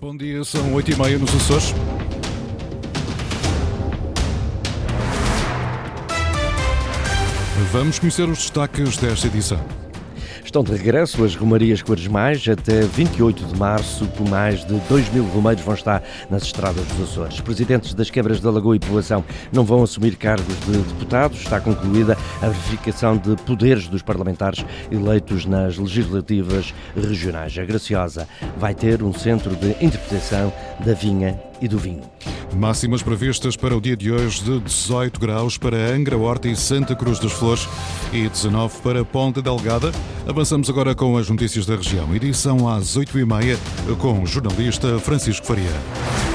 Bom dia, são 8h30 nos Açores. Vamos conhecer os destaques desta edição. Estão de regresso as Romarias Quaresmais até 28 de março, por mais de 2 mil romeiros vão estar nas estradas dos Açores. Presidentes das quebras da Lagoa e Povoação não vão assumir cargos de deputados. Está concluída a verificação de poderes dos parlamentares eleitos nas legislativas regionais. A Graciosa vai ter um centro de interpretação da vinha e do vinho. Máximas previstas para o dia de hoje de 18 graus para Angra Horta e Santa Cruz das Flores e 19 para Ponte Delgada. Avançamos agora com as notícias da região. Edição às 8h30 com o jornalista Francisco Faria.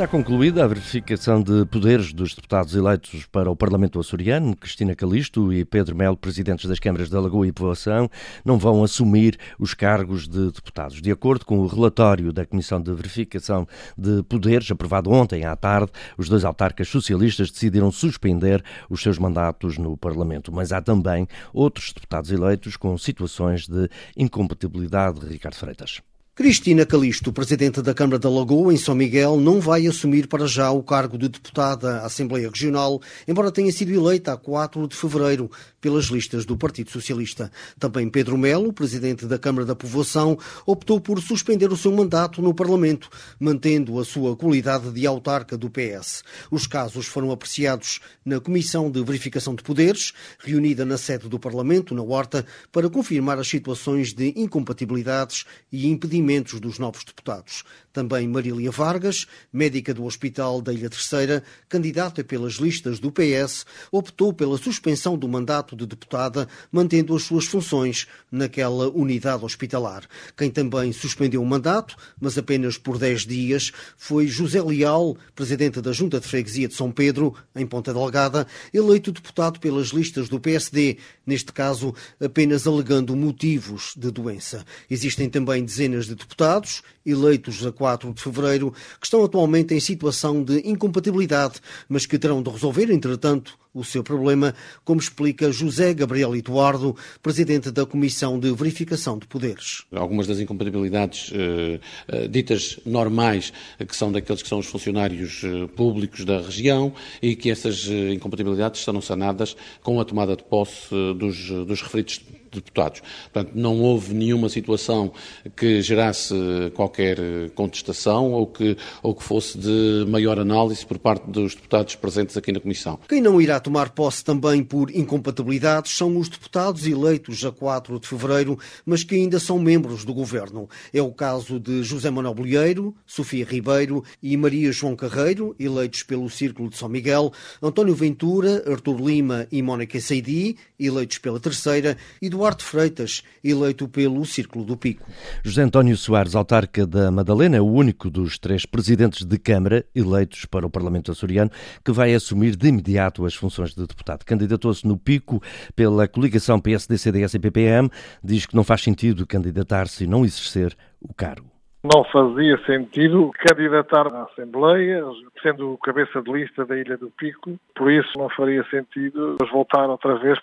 Está concluída a verificação de poderes dos deputados eleitos para o Parlamento açoriano. Cristina Calisto e Pedro Melo, presidentes das câmaras da Lagoa e Povoação, não vão assumir os cargos de deputados. De acordo com o relatório da Comissão de Verificação de Poderes, aprovado ontem à tarde, os dois autarcas socialistas decidiram suspender os seus mandatos no Parlamento. Mas há também outros deputados eleitos com situações de incompatibilidade. Ricardo Freitas. Cristina Calisto, presidente da Câmara da Lagoa, em São Miguel, não vai assumir para já o cargo de deputada à Assembleia Regional, embora tenha sido eleita a 4 de fevereiro pelas listas do Partido Socialista. Também Pedro Melo, presidente da Câmara da Povoação, optou por suspender o seu mandato no Parlamento, mantendo a sua qualidade de autarca do PS. Os casos foram apreciados na Comissão de Verificação de Poderes, reunida na sede do Parlamento, na Horta, para confirmar as situações de incompatibilidades e impedimentos dos novos deputados. Também Marília Vargas, médica do Hospital da Ilha Terceira, candidata pelas listas do PS, optou pela suspensão do mandato de deputada, mantendo as suas funções naquela unidade hospitalar. Quem também suspendeu o mandato, mas apenas por 10 dias, foi José Leal, presidente da Junta de Freguesia de São Pedro, em Ponta Delgada, eleito deputado pelas listas do PSD, neste caso apenas alegando motivos de doença. Existem também dezenas de deputados, eleitos a 4 de fevereiro, que estão atualmente em situação de incompatibilidade, mas que terão de resolver, entretanto, o seu problema, como explica José Gabriel Eduardo, presidente da Comissão de Verificação de Poderes. Algumas das incompatibilidades eh, eh, ditas normais, que são daqueles que são os funcionários eh, públicos da região, e que essas incompatibilidades serão sanadas com a tomada de posse dos, dos referidos deputados. Portanto, não houve nenhuma situação que gerasse qualquer contestação ou que, ou que fosse de maior análise por parte dos deputados presentes aqui na Comissão. Quem não irá tomar posse também por incompatibilidades são os deputados eleitos a 4 de fevereiro, mas que ainda são membros do governo. É o caso de José Manuel Bolheiro, Sofia Ribeiro e Maria João Carreiro, eleitos pelo Círculo de São Miguel, António Ventura, Artur Lima e Mónica Seidi, eleitos pela Terceira, e Duarte Freitas, eleito pelo Círculo do Pico. José António Soares, autarca da Madalena, é o único dos três presidentes de Câmara eleitos para o Parlamento açoriano que vai assumir de imediato as funções de deputado. Candidatou-se no Pico pela coligação PSD-CDS e PPM, diz que não faz sentido candidatar-se e não exercer o cargo. Não fazia sentido candidatar à Assembleia, sendo cabeça de lista da Ilha do Pico, por isso não faria sentido voltar outra vez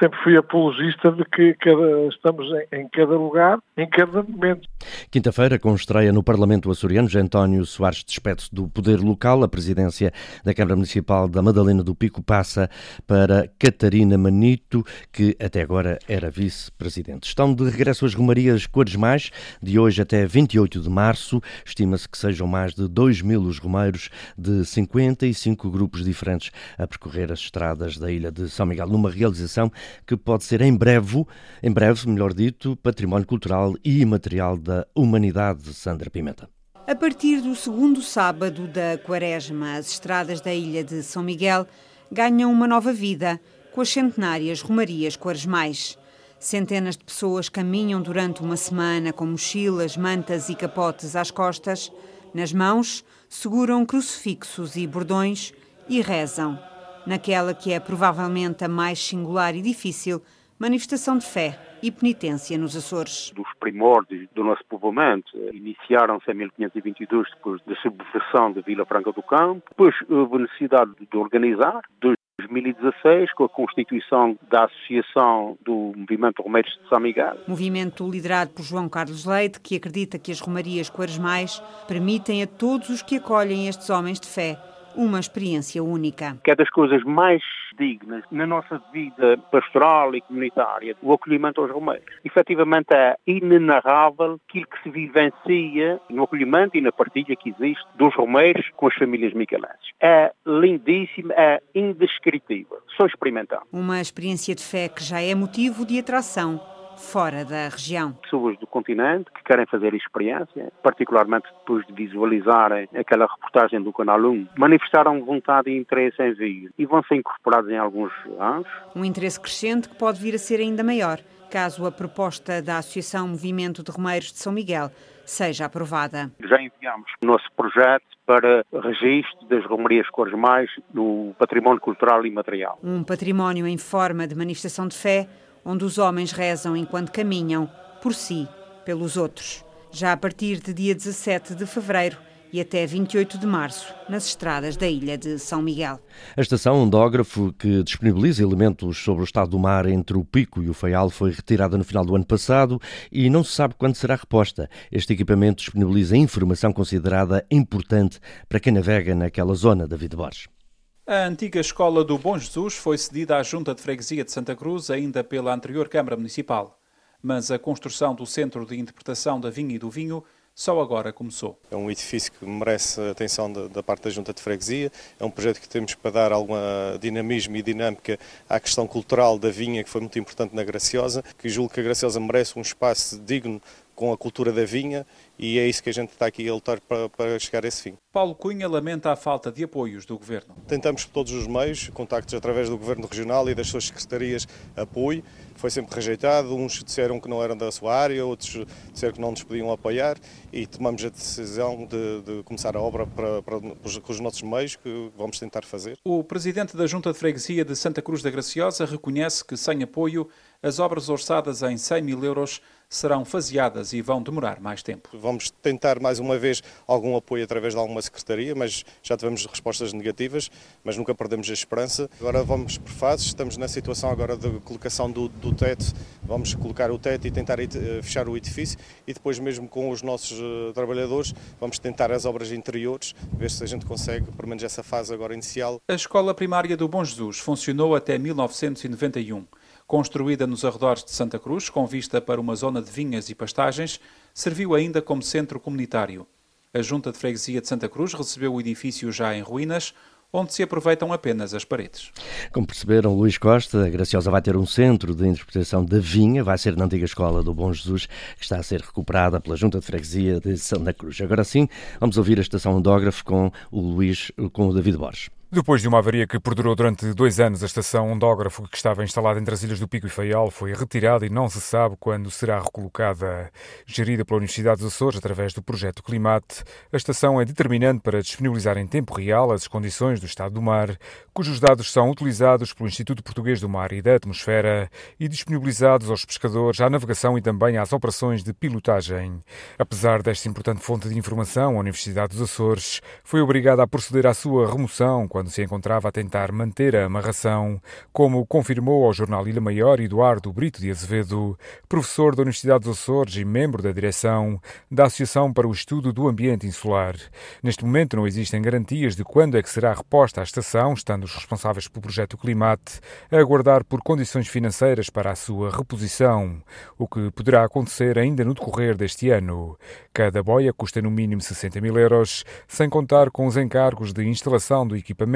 sempre fui apologista de que cada, estamos em, em, cada lugar, em cada momento. Quinta-feira, com estreia no Parlamento açoriano, António Soares despede do poder local. A presidência da Câmara Municipal da Madalena do Pico passa para Catarina Manito, que até agora era vice-presidente. Estão de regresso as Romarias Cores Mais, de hoje até 28 de março. Estima-se que sejam mais de 2 mil os romeiros de 55 grupos diferentes a percorrer as estradas da ilha de São Miguel, numa realização que pode ser em breve, em breve, melhor dito, património cultural e imaterial da humanidade, Sandra Pimenta. A partir do segundo sábado da quaresma, as estradas da ilha de São Miguel ganham uma nova vida com as centenárias romarias quaresmais. Centenas de pessoas caminham durante uma semana com mochilas, mantas e capotes às costas. Nas mãos, seguram crucifixos e bordões e rezam naquela que é provavelmente a mais singular e difícil manifestação de fé e penitência nos Açores. Dos primórdios do nosso povoamento, iniciaram-se em 1522, depois da subversão de Vila Franca do Campo, depois houve necessidade de organizar, dos 2016, com a constituição da Associação do Movimento Romeiros de São Miguel. Movimento liderado por João Carlos Leite, que acredita que as romarias quaresmais permitem a todos os que acolhem estes homens de fé uma experiência única. Que é das coisas mais dignas na nossa vida pastoral e comunitária, o acolhimento aos romeiros. Efetivamente é inenarrável aquilo que se vivencia no acolhimento e na partilha que existe dos romeiros com as famílias micalenses. É lindíssimo, é indescritível. Só experimentar. Uma experiência de fé que já é motivo de atração fora da região. Pessoas do continente que querem fazer experiência, particularmente depois de visualizarem aquela reportagem do Canal 1, manifestaram vontade e interesse em vir e vão ser incorporados em alguns anos. Um interesse crescente que pode vir a ser ainda maior, caso a proposta da Associação Movimento de Romeiros de São Miguel seja aprovada. Já enviamos o nosso projeto para registro das romarias cores mais no património cultural e material. Um património em forma de manifestação de fé onde os homens rezam enquanto caminham, por si, pelos outros. Já a partir de dia 17 de fevereiro e até 28 de março, nas estradas da ilha de São Miguel. A estação Ondógrafo, que disponibiliza elementos sobre o estado do mar entre o Pico e o Faial, foi retirada no final do ano passado e não se sabe quando será reposta. Este equipamento disponibiliza informação considerada importante para quem navega naquela zona, David Borges. A antiga escola do Bom Jesus foi cedida à Junta de Freguesia de Santa Cruz ainda pela anterior Câmara Municipal, mas a construção do Centro de Interpretação da Vinha e do Vinho só agora começou. É um edifício que merece atenção da, da, parte da Junta de Freguesia, é um projeto que temos para dar algum dinamismo e dinâmica à questão cultural da vinha, que foi muito importante na Graciosa, que julgo que a Graciosa merece um espaço digno com a cultura da vinha e é isso que a gente está aqui a lutar para, para, chegar a esse fim. Paulo Cunha lamenta a falta de apoios do Governo. Tentamos por todos os meios, contactos através do Governo Regional e das suas secretarias, apoio. Foi sempre rejeitado, uns disseram que não eram da sua área, outros disseram que não nos podiam apoiar e tomamos a decisão de, de começar a obra para, para, com os nossos meios, que vamos tentar fazer. O Presidente da Junta de Freguesia de Santa Cruz da Graciosa reconhece que, sem apoio, as obras orçadas em 100 mil euros serão faseadas e vão demorar mais tempo. Vamos tentar mais uma vez algum apoio através de alguma secretaria, mas já tivemos respostas negativas, mas nunca perdemos a esperança. Agora vamos por fases, estamos na situação agora de colocação do, do teto, vamos colocar o teto e tentar eh, fechar o edifício e depois mesmo com os nossos eh, trabalhadores vamos tentar as obras interiores, ver se a gente consegue, pelo menos essa fase agora inicial. A Escola Primária do Bom Jesus funcionou até 1991. Construída nos arredores de Santa Cruz, com vista para uma zona de vinhas e pastagens, serviu ainda como centro comunitário. A Junta de Freguesia de Santa Cruz recebeu o edifício já em ruínas, onde se aproveitam apenas as paredes. Como perceberam, Luís Costa, a Graciosa vai ter um centro de interpretação da vinha, vai ser na antiga escola do Bom Jesus, que está a ser recuperada pela Junta de Freguesia de Santa Cruz. Agora sim, vamos ouvir a estação Ondógrafo com o Luís, com o David Borges. Depois de uma avaria que perdurou durante dois anos, a estação ondógrafo que estava instalada entre as ilhas do Pico e Faial foi retirada e não se sabe quando será recolocada. Gerida pela Universidade dos Açores através do projeto Climate, a estação é determinante para disponibilizar em tempo real as condições do estado do mar, cujos dados são utilizados pelo Instituto Português do Mar e da Atmosfera e disponibilizados aos pescadores à navegação e também às operações de pilotagem. Apesar desta importante fonte de informação, a Universidade dos Açores foi obrigada a proceder à sua remoção quando se encontrava a tentar manter a amarração, como confirmou ao jornal Ilha Maior Eduardo Brito de Azevedo, professor da Universidade dos Açores e membro da direção da Associação para o Estudo do Ambiente Insular. Neste momento não existem garantias de quando é que será reposta a estação, estando os responsáveis pelo projeto Climate a aguardar por condições financeiras para a sua reposição, o que poderá acontecer ainda no decorrer deste ano. Cada boia custa no mínimo 60 mil euros, sem contar com os encargos de instalação do equipamento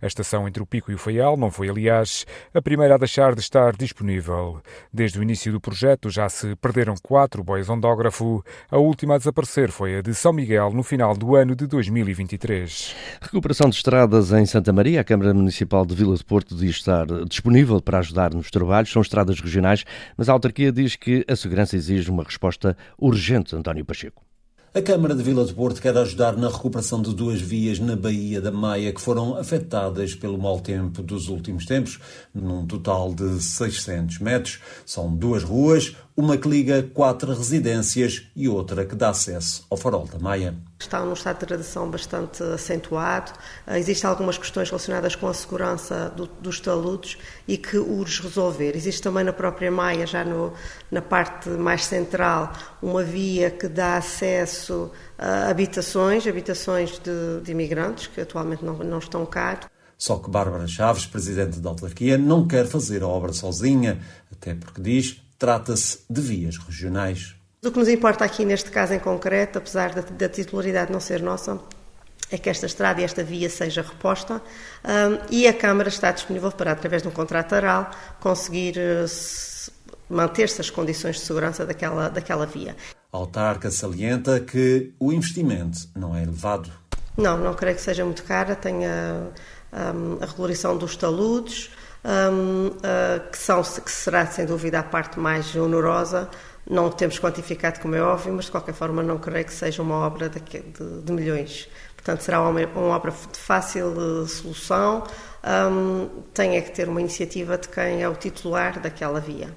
a estação entre o Pico e o Faial não foi, aliás, a primeira a deixar de estar disponível. Desde o início do projeto já se perderam quatro boias ondógrafo. A última a desaparecer foi a de São Miguel no final do ano de 2023. Recuperação de estradas em Santa Maria. A Câmara Municipal de Vila de Porto diz estar disponível para ajudar nos trabalhos. São estradas regionais, mas a autarquia diz que a segurança exige uma resposta urgente, António Pacheco. A Câmara de Vila de Porto quer ajudar na recuperação de duas vias na Baía da Maia que foram afetadas pelo mau tempo dos últimos tempos, num total de 600 metros. São duas ruas, uma que liga quatro residências e outra que dá acesso ao farol da Maia. Está num estado de degradação bastante acentuado. Eh, existem algumas questões relacionadas com a segurança do, dos taludes e que urge resolver. Existe também na própria Maia, já no, na parte mais central, uma via que dá acesso a habitações, habitações de, de imigrantes que atualmente não, não estão cá. Só que Bárbara Chaves, presidente da autarquia, não quer fazer a obra sozinha, até porque diz trata-se de vias regionais. O que nos importa aqui neste caso em concreto, apesar da, da titularidade não ser nossa, é que esta estrada e esta via seja reposta um, e a Câmara está disponível para, através de um contrato aral, conseguir uh, manter-se as condições de segurança daquela, daquela via. A autarca salienta que o investimento não é elevado. Não, não creio que seja muito cara. Tem a, a, a regularização dos taludes, um, uh, que, são, que será sem dúvida a parte mais onerosa. Não temos quantificado, como é óbvio, mas de qualquer forma não creio que seja uma obra de, de, de milhões. Portanto, será uma, uma, obra de fácil uh, solução. Um, tem é que ter uma iniciativa de quem é o titular daquela via.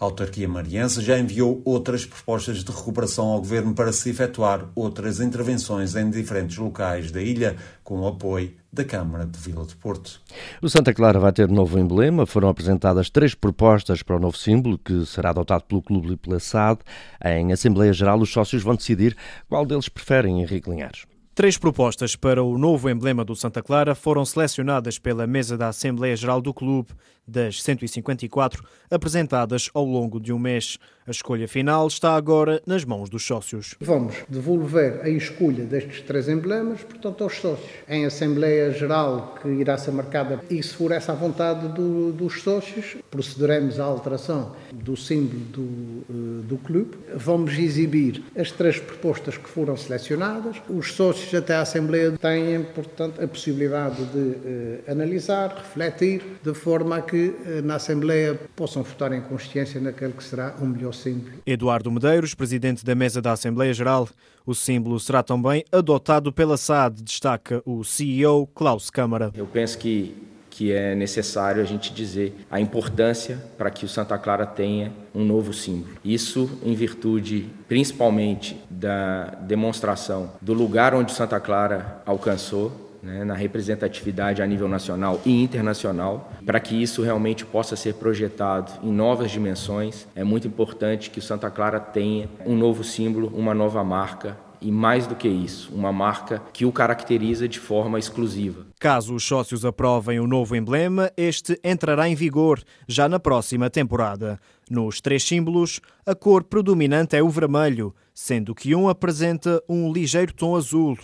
A autarquia mariense já enviou outras propostas de recuperação ao governo para se efetuar outras intervenções em diferentes locais da ilha, com apoio da Câmara de Vila de Porto. O Santa Clara vai ter novo emblema. Foram apresentadas três propostas para o novo símbolo, que será adotado pelo Clube e pela SAD. Em Assembleia Geral, os sócios vão decidir qual deles preferem, Henrique Linhares. Três propostas para o novo emblema do Santa Clara foram selecionadas pela mesa da Assembleia Geral do Clube, das 154 apresentadas ao longo de um mês. A escolha final está agora nas mãos dos sócios. Vamos devolver a escolha destes três emblemas, portanto, aos sócios. Em Assembleia Geral, que irá ser marcada, e se for essa a vontade do, dos sócios, procederemos à alteração do símbolo do, eh, do clube. Vamos exibir as três propostas que foram selecionadas. Os sócios até à Assembleia têm, portanto, a possibilidade de eh, analisar, refletir, de forma a que eh, na Assembleia possam votar em consciência naquele que será o melhor símbolo. Eduardo Medeiros, presidente da mesa da Assembleia Geral. O símbolo será também adotado pela SAD, destaca o CEO Klaus Câmara. Eu penso que que é necessário a gente dizer a importância para que o Santa Clara tenha um novo símbolo. Isso em virtude principalmente da demonstração do lugar onde Santa Clara alcançou né, na representatividade a nível nacional e internacional. Para que isso realmente possa ser projetado em novas dimensões, é muito importante que o Santa Clara tenha um novo símbolo, uma nova marca e mais do que isso, uma marca que o caracteriza de forma exclusiva. Caso os sócios aprovem o novo emblema, este entrará em vigor já na próxima temporada. Nos três símbolos, a cor predominante é o vermelho, sendo que um apresenta um ligeiro tom azul.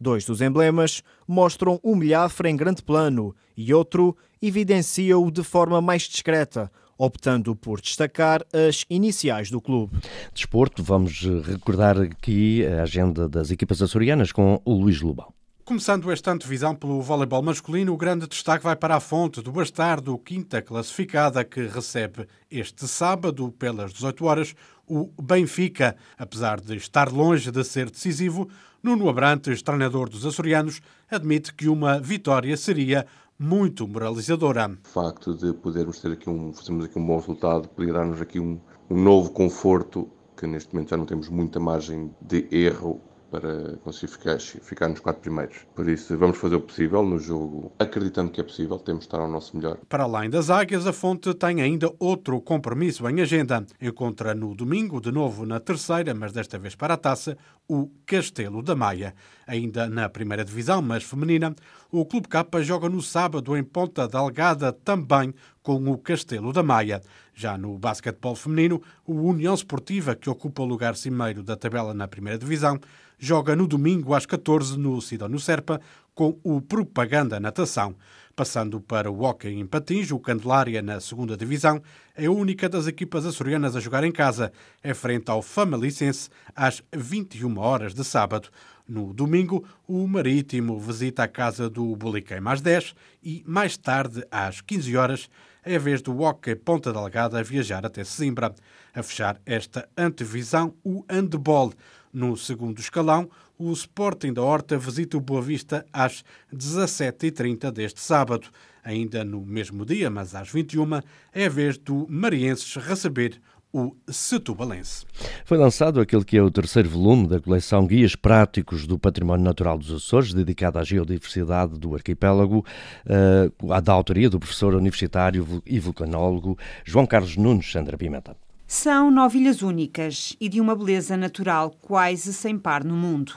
Dois dos emblemas mostram o milhafre em grande plano e outro evidencia-o de forma mais discreta, optando por destacar as iniciais do clube. Desporto, vamos recordar aqui a agenda das equipas açorianas com o Luís Lobão. Começando esta antevisão pelo voleibol masculino, o grande destaque vai para a fonte do Bastardo, quinta classificada, que recebe este sábado, pelas 18 horas, o Benfica. Apesar de estar longe de ser decisivo, Nuno Abrantes, treinador dos açorianos, admite que uma vitória seria muito moralizadora. O facto de podermos ter aqui um, fazermos aqui um bom resultado poderia dar-nos aqui um, um novo conforto que neste momento já não temos muita margem de erro para conseguir ficar, ficar nos quatro primeiros. Por isso, vamos fazer o possível no jogo, acreditando que é possível, temos de estar ao nosso melhor. Para além das águias, a Fonte tem ainda outro compromisso em agenda. Encontra no domingo, de novo na terceira, mas desta vez para a taça, o Castelo da Maia. Ainda na primeira divisão, mas feminina, o Clube Capa joga no sábado em Ponta Delgada também com o Castelo da Maia. Já no basquetebol feminino, o União Esportiva, que ocupa o lugar cimeiro da tabela na primeira divisão, joga no domingo às 14 no Sidónio Serpa com o Propaganda Natação. Passando para o Hockey em Patins, o Candelária na segunda divisão é a única das equipas açorianas a jogar em casa. É frente ao Famalicense às 21 horas de sábado. No domingo, o Marítimo visita a casa do Boliquém mais 10 e, mais tarde, às 15 horas, é a vez do Hockey Ponta Delgada viajar até Simbra. A fechar esta antevisão, o handball. No segundo escalão, o Sporting da Horta visita o Boa Vista às 17h30 deste sábado. Ainda no mesmo dia, mas às 21 é a vez do Marienses receber o Setubalense. Foi lançado aquele que é o terceiro volume da coleção Guias Práticos do Património Natural dos Açores, dedicada à geodiversidade do arquipélago, uh, da autoria do professor universitário e vulcanólogo João Carlos Nunes Sandra Pimenta. São nove ilhas únicas e de uma beleza natural quase sem par no mundo.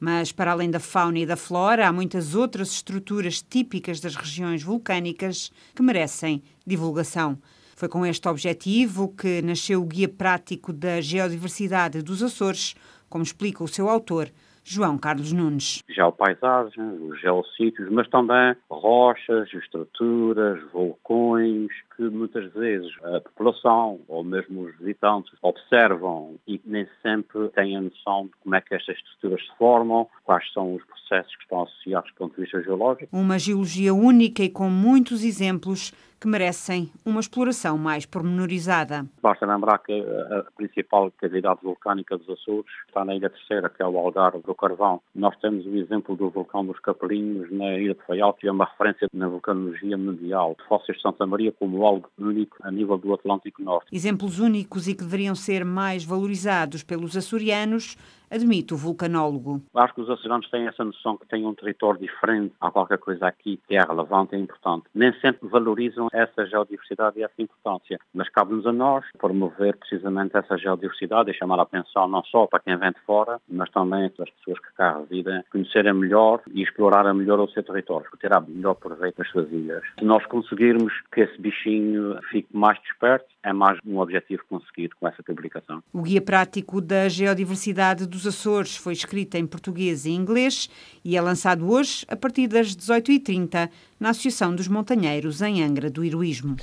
Mas, para além da fauna e da flora, há muitas outras estruturas típicas das regiões vulcânicas que merecem divulgação. Foi com este objetivo que nasceu o Guia Prático da Geodiversidade dos Açores, como explica o seu autor, João Carlos Nunes. Geopaisagens, os geossítios, mas também rochas, estruturas, vulcões, que muitas vezes a população ou mesmo os visitantes observam e nem sempre têm a noção de como é que estas estruturas se formam, quais são os processos que estão associados do ponto de vista geológico. Uma geologia única e com muitos exemplos que merecem uma exploração mais pormenorizada. Basta lembrar que a principal cavidade vulcânica dos Açores está na Ilha Terceira, que é o Algarve do Carvão. Nós temos o exemplo do vulcão dos Capelinhos na Ilha de Faial, que é uma referência na vulcanologia mundial. Fósseis de Santa Maria como algo único a nível do Atlântico Norte. Exemplos únicos e que deveriam ser mais valorizados pelos açorianos admite o vulcanólogo. Acho que os açorianos têm essa noção que têm um território diferente. Há qualquer coisa aqui que é relevante e importante. Nem sempre valorizam essa geodiversidade e essa importância, mas cabe-nos a nós promover precisamente essa geodiversidade e chamar a atenção não só para quem vem de fora, mas também para as pessoas que cá residem, conhecerem melhor e explorarem melhor o seu território, terá melhor proveito das suas ilhas. Se nós conseguirmos que esse bichinho fique mais desperto, é mais um objetivo conseguido com essa publicação. O Guia Prático da Geodiversidade dos Açores foi escrito em português e inglês e é lançado hoje a partir das 18h30 na Associação dos Montanheiros em Angra do Heroísmo.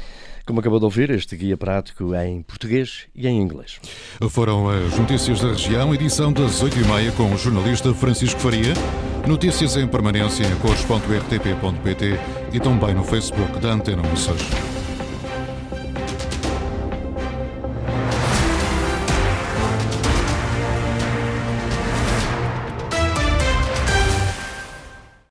Como acabou de ouvir, este guia prático é em português e em inglês. Foram as notícias da região, edição das 8h30 com o jornalista Francisco Faria. Notícias em permanência em cores.rtp.pt e também no Facebook da Antena Açores.